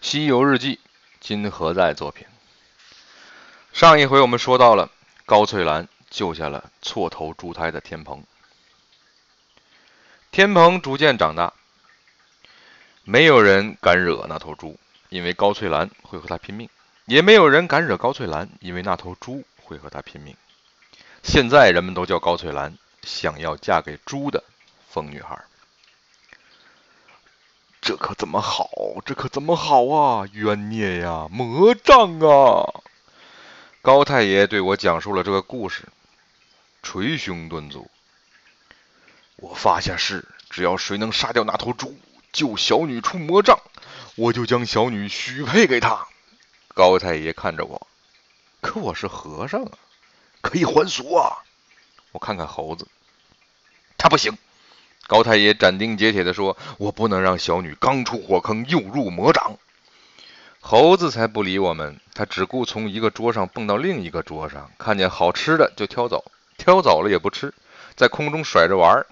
西游日记》今何在？作品。上一回我们说到了高翠兰救下了错头猪胎的天蓬，天蓬逐渐长大，没有人敢惹那头猪，因为高翠兰会和他拼命；也没有人敢惹高翠兰，因为那头猪会和他拼命。现在人们都叫高翠兰想要嫁给猪的疯女孩。这可怎么好？这可怎么好啊！冤孽呀，魔障啊！高太爷对我讲述了这个故事，捶胸顿足。我发下誓，只要谁能杀掉那头猪，救小女出魔障，我就将小女许配给他。高太爷看着我，可我是和尚啊，可以还俗啊！我看看猴子，他不行。高太爷斩钉截铁地说：“我不能让小女刚出火坑又入魔掌。”猴子才不理我们，他只顾从一个桌上蹦到另一个桌上，看见好吃的就挑走，挑走了也不吃，在空中甩着玩儿。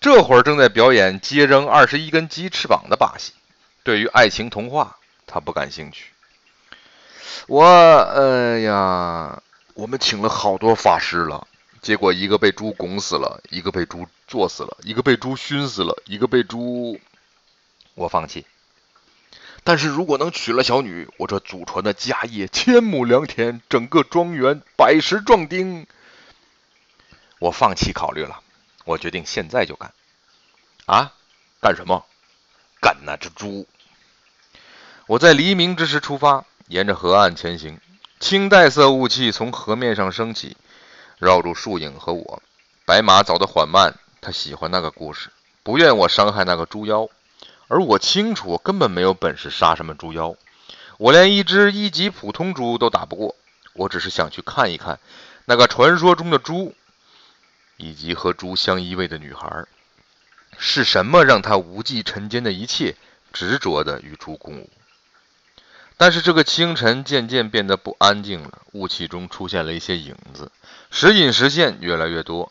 这会儿正在表演接扔二十一根鸡翅膀的把戏。对于爱情童话，他不感兴趣。我，哎呀，我们请了好多法师了。结果一个被猪拱死了，一个被猪坐死了，一个被猪熏死了，一个被猪……我放弃。但是如果能娶了小女，我这祖传的家业千亩良田，整个庄园百十壮丁。我放弃考虑了，我决定现在就干。啊？干什么？干那只猪！我在黎明之时出发，沿着河岸前行，青黛色雾气从河面上升起。绕住树影和我，白马走得缓慢。他喜欢那个故事，不愿我伤害那个猪妖。而我清楚，我根本没有本事杀什么猪妖。我连一只一级普通猪都打不过。我只是想去看一看那个传说中的猪，以及和猪相依偎的女孩。是什么让他无忌尘间的一切，执着的与猪共舞？但是这个清晨渐渐变得不安静了，雾气中出现了一些影子，时隐时现，越来越多。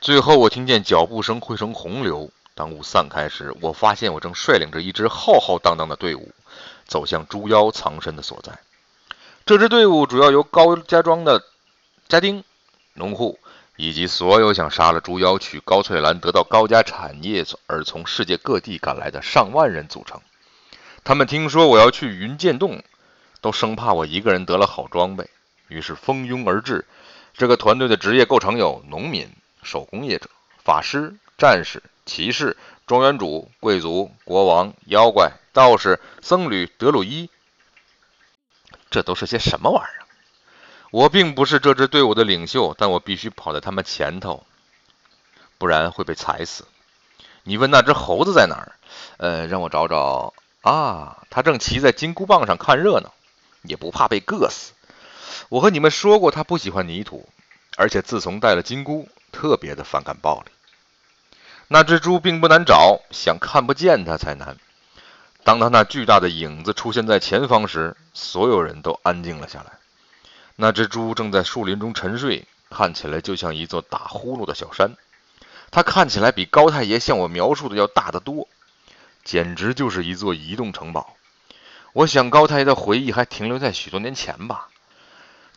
最后，我听见脚步声汇成洪流。当雾散开时，我发现我正率领着一支浩浩荡荡的队伍，走向猪妖藏身的所在。这支队伍主要由高家庄的家丁、农户以及所有想杀了猪妖、取高翠兰、得到高家产业而从世界各地赶来的上万人组成。他们听说我要去云剑洞，都生怕我一个人得了好装备，于是蜂拥而至。这个团队的职业构成有农民、手工业者、法师、战士、骑士、庄园主、贵族、国王、妖怪、道士、僧侣、德鲁伊。这都是些什么玩意儿？我并不是这支队伍的领袖，但我必须跑在他们前头，不然会被踩死。你问那只猴子在哪儿？呃，让我找找。啊，他正骑在金箍棒上看热闹，也不怕被硌死。我和你们说过，他不喜欢泥土，而且自从戴了金箍，特别的反感暴力。那只猪并不难找，想看不见它才难。当他那巨大的影子出现在前方时，所有人都安静了下来。那只猪正在树林中沉睡，看起来就像一座打呼噜的小山。它看起来比高太爷向我描述的要大得多。简直就是一座移动城堡。我想高太爷的回忆还停留在许多年前吧。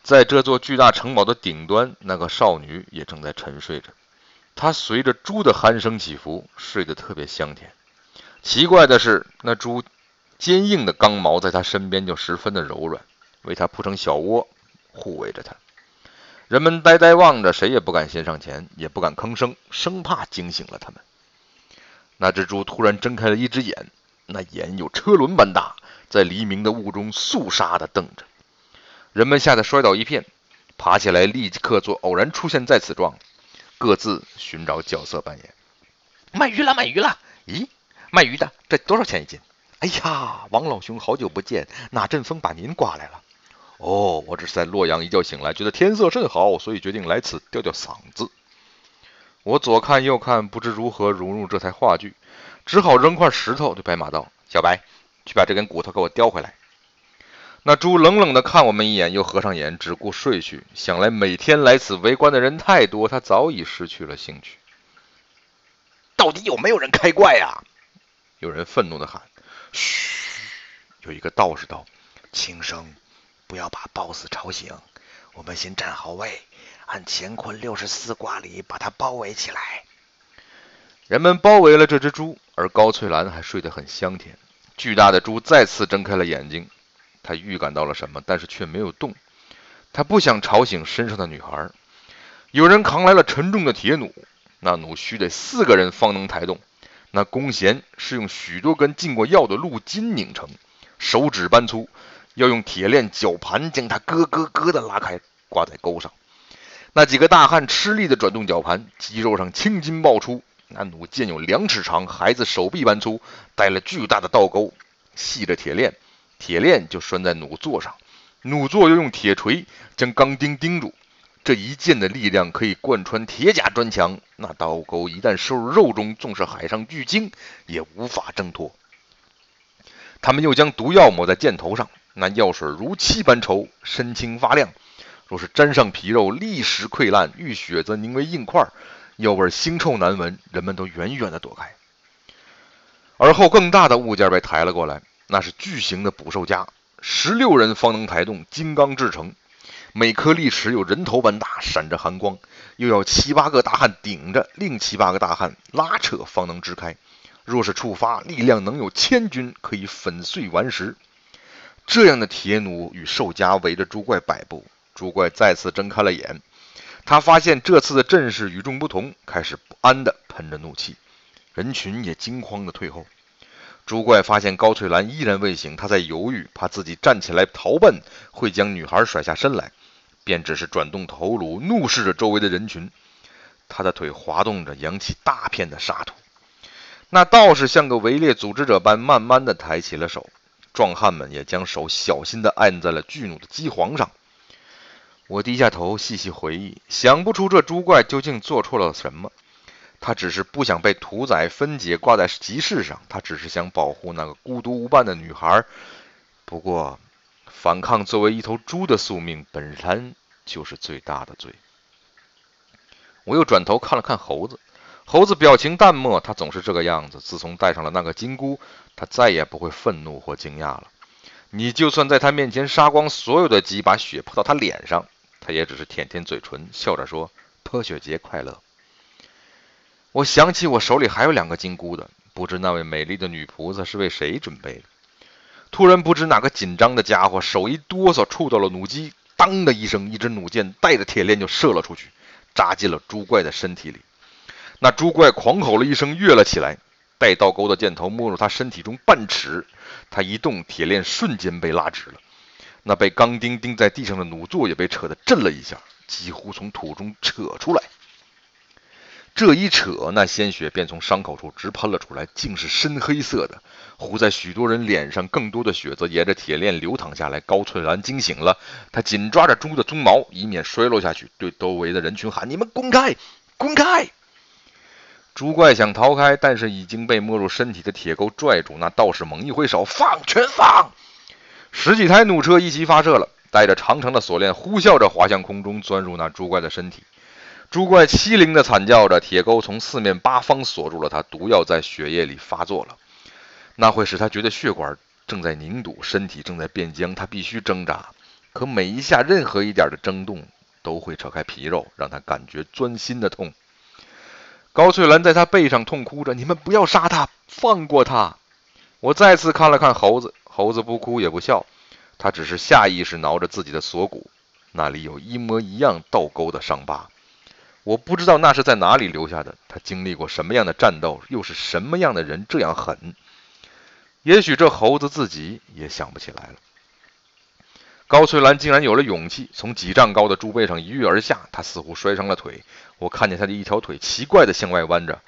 在这座巨大城堡的顶端，那个少女也正在沉睡着。她随着猪的鼾声起伏，睡得特别香甜。奇怪的是，那猪坚硬的刚毛在她身边就十分的柔软，为她铺成小窝，护卫着她。人们呆呆望着，谁也不敢先上前，也不敢吭声，生怕惊醒了他们。那只猪突然睁开了一只眼，那眼有车轮般大，在黎明的雾中肃杀地瞪着。人们吓得摔倒一片，爬起来立刻做偶然出现在此状，各自寻找角色扮演。卖鱼了，卖鱼了！咦，卖鱼的，这多少钱一斤？哎呀，王老兄，好久不见，哪阵风把您刮来了？哦，我只是在洛阳一觉醒来，觉得天色甚好，所以决定来此吊吊嗓子。我左看右看，不知如何融入这台话剧，只好扔块石头对白马道：“小白，去把这根骨头给我叼回来。”那猪冷冷地看我们一眼，又合上眼，只顾睡去。想来每天来此围观的人太多，他早已失去了兴趣。到底有没有人开怪呀？有人愤怒地喊：“嘘，有一个道士道：“轻声，不要把 BOSS 吵醒。我们先站好位，按乾坤六十四卦里把它包围起来。”人们包围了这只猪，而高翠兰还睡得很香甜。巨大的猪再次睁开了眼睛，他预感到了什么，但是却没有动。他不想吵醒身上的女孩。有人扛来了沉重的铁弩，那弩须得四个人方能抬动。那弓弦是用许多根浸过药的鹿筋拧成，手指般粗，要用铁链绞盘将它咯咯咯地拉开，挂在钩上。那几个大汉吃力地转动绞盘，肌肉上青筋爆出。那弩箭有两尺长，孩子手臂般粗，带了巨大的倒钩，系着铁链，铁链就拴在弩座上，弩座又用铁锤将钢钉钉住。这一箭的力量可以贯穿铁甲砖墙，那刀钩一旦收入肉中，纵是海上巨鲸也无法挣脱。他们又将毒药抹在箭头上，那药水如漆般稠，深青发亮。若是沾上皮肉，立时溃烂；遇血则凝为硬块。药味腥臭难闻，人们都远远地躲开。而后，更大的物件被抬了过来，那是巨型的捕兽夹，十六人方能抬动，金刚制成。每颗利齿有人头般大，闪着寒光，又要七八个大汉顶着，另七八个大汉拉扯方能支开。若是触发，力量能有千钧，可以粉碎顽石。这样的铁弩与兽夹围着猪怪摆布，朱怪再次睁开了眼。他发现这次的阵势与众不同，开始不安地喷着怒气，人群也惊慌地退后。朱怪发现高翠兰依然未醒，他在犹豫，怕自己站起来逃奔会将女孩甩下身来，便只是转动头颅，怒视着周围的人群。他的腿滑动着，扬起大片的沙土。那道士像个围猎组织者般，慢慢地抬起了手，壮汉们也将手小心地按在了巨弩的机簧上。我低下头细细回忆，想不出这猪怪究竟做错了什么。他只是不想被屠宰分解挂在集市上，他只是想保护那个孤独无伴的女孩。不过，反抗作为一头猪的宿命本身就是最大的罪。我又转头看了看猴子，猴子表情淡漠，他总是这个样子。自从戴上了那个金箍，他再也不会愤怒或惊讶了。你就算在他面前杀光所有的鸡，把血泼到他脸上。他也只是舔舔嘴唇，笑着说：“泼雪节快乐。”我想起我手里还有两个金箍的，不知那位美丽的女菩萨是为谁准备的。突然，不知哪个紧张的家伙手一哆嗦，触到了弩机，当的一声，一支弩箭带着铁链就射了出去，扎进了猪怪的身体里。那猪怪狂吼了一声，跃了起来，带倒钩的箭头没入他身体中半尺，他一动，铁链瞬间被拉直了。那被钢钉钉在地上的弩座也被扯得震了一下，几乎从土中扯出来。这一扯，那鲜血便从伤口处直喷了出来，竟是深黑色的，糊在许多人脸上。更多的血则沿着铁链流淌下来。高翠兰惊醒了，她紧抓着猪的鬃毛，以免摔落下去，对周围的人群喊：“你们滚开，滚开！”猪怪想逃开，但是已经被没入身体的铁钩拽住。那道士猛一挥手：“放，全放！”十几台弩车一齐发射了，带着长长的锁链，呼啸着滑向空中，钻入那猪怪的身体。猪怪凄厉地惨叫着，铁钩从四面八方锁住了他，毒药在血液里发作了，那会使他觉得血管正在凝堵，身体正在变僵，他必须挣扎。可每一下任何一点的挣动，都会扯开皮肉，让他感觉钻心的痛。高翠兰在他背上痛哭着：“你们不要杀他，放过他！”我再次看了看猴子。猴子不哭也不笑，他只是下意识挠着自己的锁骨，那里有一模一样倒钩的伤疤。我不知道那是在哪里留下的，他经历过什么样的战斗，又是什么样的人这样狠？也许这猴子自己也想不起来了。高翠兰竟然有了勇气，从几丈高的猪背上一跃而下，他似乎摔伤了腿，我看见他的一条腿奇怪地向外弯着，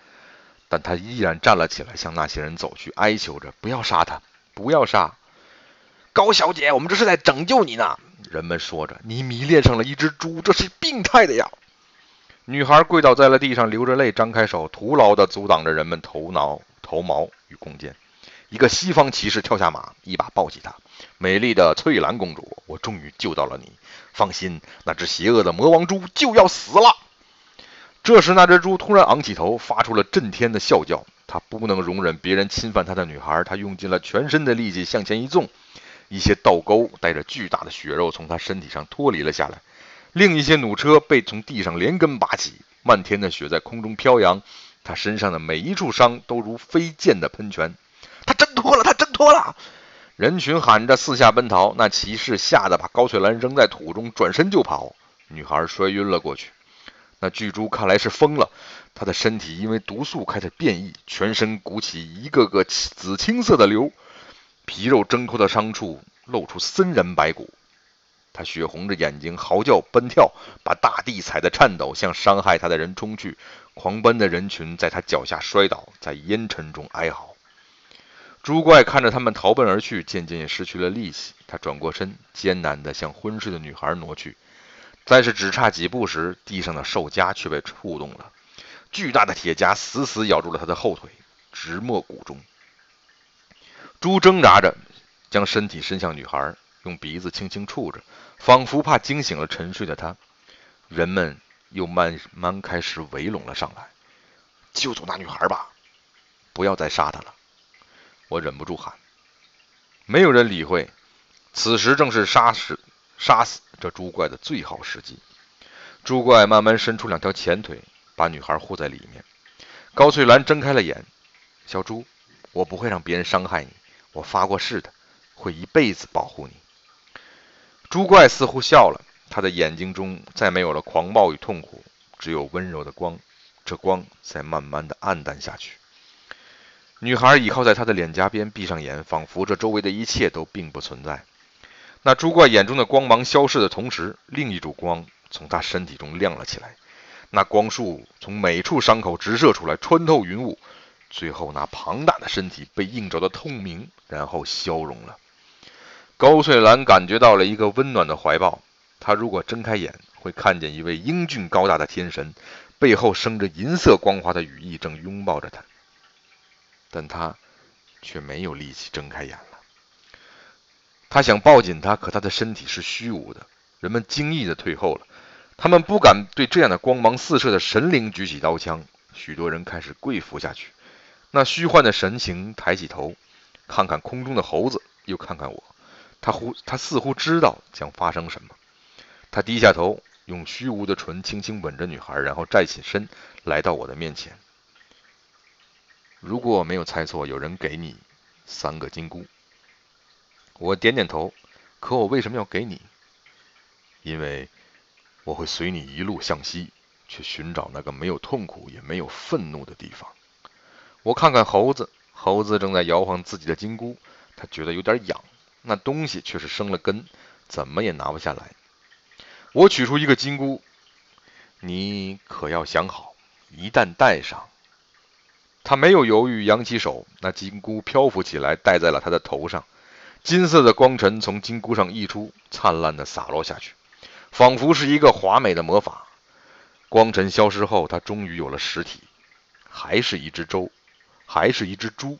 但他依然站了起来，向那些人走去，哀求着：“不要杀他，不要杀。”高小姐，我们这是在拯救你呢。人们说着：“你迷恋上了一只猪，这是病态的呀。”女孩跪倒在了地上，流着泪，张开手，徒劳地阻挡着人们头脑、头毛与弓箭。一个西方骑士跳下马，一把抱起她：“美丽的翠兰公主，我终于救到了你。放心，那只邪恶的魔王猪就要死了。”这时，那只猪突然昂起头，发出了震天的啸叫。它不能容忍别人侵犯他的女孩，他用尽了全身的力气向前一纵，一些倒钩带着巨大的血肉从他身体上脱离了下来，另一些弩车被从地上连根拔起，漫天的血在空中飘扬，他身上的每一处伤都如飞溅的喷泉。他挣脱了，他挣脱了！人群喊着四下奔逃，那骑士吓得把高翠兰扔在土中，转身就跑。女孩摔晕了过去。那巨猪看来是疯了，他的身体因为毒素开始变异，全身鼓起一个个紫青色的瘤，皮肉挣脱的伤处露出森然白骨。他血红着眼睛嚎叫奔跳，把大地踩得颤抖，向伤害他的人冲去。狂奔的人群在他脚下摔倒，在烟尘中哀嚎。猪怪看着他们逃奔而去，渐渐也失去了力气。他转过身，艰难地向昏睡的女孩挪去。但是只差几步时，地上的兽夹却被触动了，巨大的铁夹死死咬住了他的后腿，直没骨中。猪挣扎着将身体伸向女孩，用鼻子轻轻触着，仿佛怕惊醒了沉睡的她。人们又慢慢开始围拢了上来，救走那女孩吧，不要再杀她了。我忍不住喊，没有人理会。此时正是杀死杀死这猪怪的最好时机。猪怪慢慢伸出两条前腿，把女孩护在里面。高翠兰睁开了眼：“小猪，我不会让别人伤害你，我发过誓的，会一辈子保护你。”猪怪似乎笑了，他的眼睛中再没有了狂暴与痛苦，只有温柔的光。这光在慢慢的暗淡下去。女孩倚靠在他的脸颊边，闭上眼，仿佛这周围的一切都并不存在。那猪怪眼中的光芒消逝的同时，另一束光从他身体中亮了起来。那光束从每处伤口直射出来，穿透云雾，最后那庞大的身体被映照的透明，然后消融了。高翠兰感觉到了一个温暖的怀抱。她如果睁开眼，会看见一位英俊高大的天神，背后生着银色光滑的羽翼，正拥抱着她。但他却没有力气睁开眼了。他想抱紧她，可他的身体是虚无的。人们惊异的退后了，他们不敢对这样的光芒四射的神灵举起刀枪。许多人开始跪伏下去。那虚幻的神情抬起头，看看空中的猴子，又看看我。他忽他似乎知道将发生什么。他低下头，用虚无的唇轻轻吻着女孩，然后站起身，来到我的面前。如果我没有猜错，有人给你三个金箍。我点点头。可我为什么要给你？因为我会随你一路向西，去寻找那个没有痛苦也没有愤怒的地方。我看看猴子，猴子正在摇晃自己的金箍，他觉得有点痒。那东西却是生了根，怎么也拿不下来。我取出一个金箍，你可要想好，一旦戴上。他没有犹豫，扬起手，那金箍漂浮起来，戴在了他的头上。金色的光尘从金箍上溢出，灿烂的洒落下去，仿佛是一个华美的魔法。光尘消失后，他终于有了实体，还是一只猪，还是一只猪。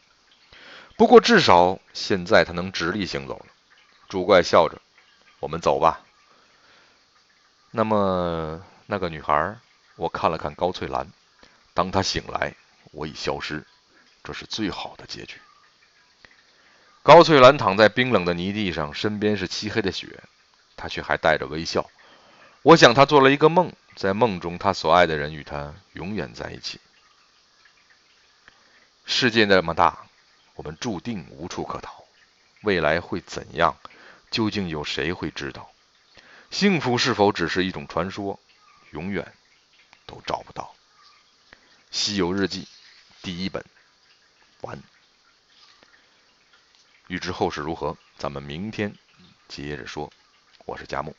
不过至少现在他能直立行走了。猪怪笑着：“我们走吧。”那么那个女孩，我看了看高翠兰，当她醒来。我已消失，这是最好的结局。高翠兰躺在冰冷的泥地上，身边是漆黑的雪，她却还带着微笑。我想她做了一个梦，在梦中，她所爱的人与她永远在一起。世界那么大，我们注定无处可逃。未来会怎样？究竟有谁会知道？幸福是否只是一种传说？永远都找不到。《西游日记》。第一本完，欲知后事如何，咱们明天接着说。我是佳木。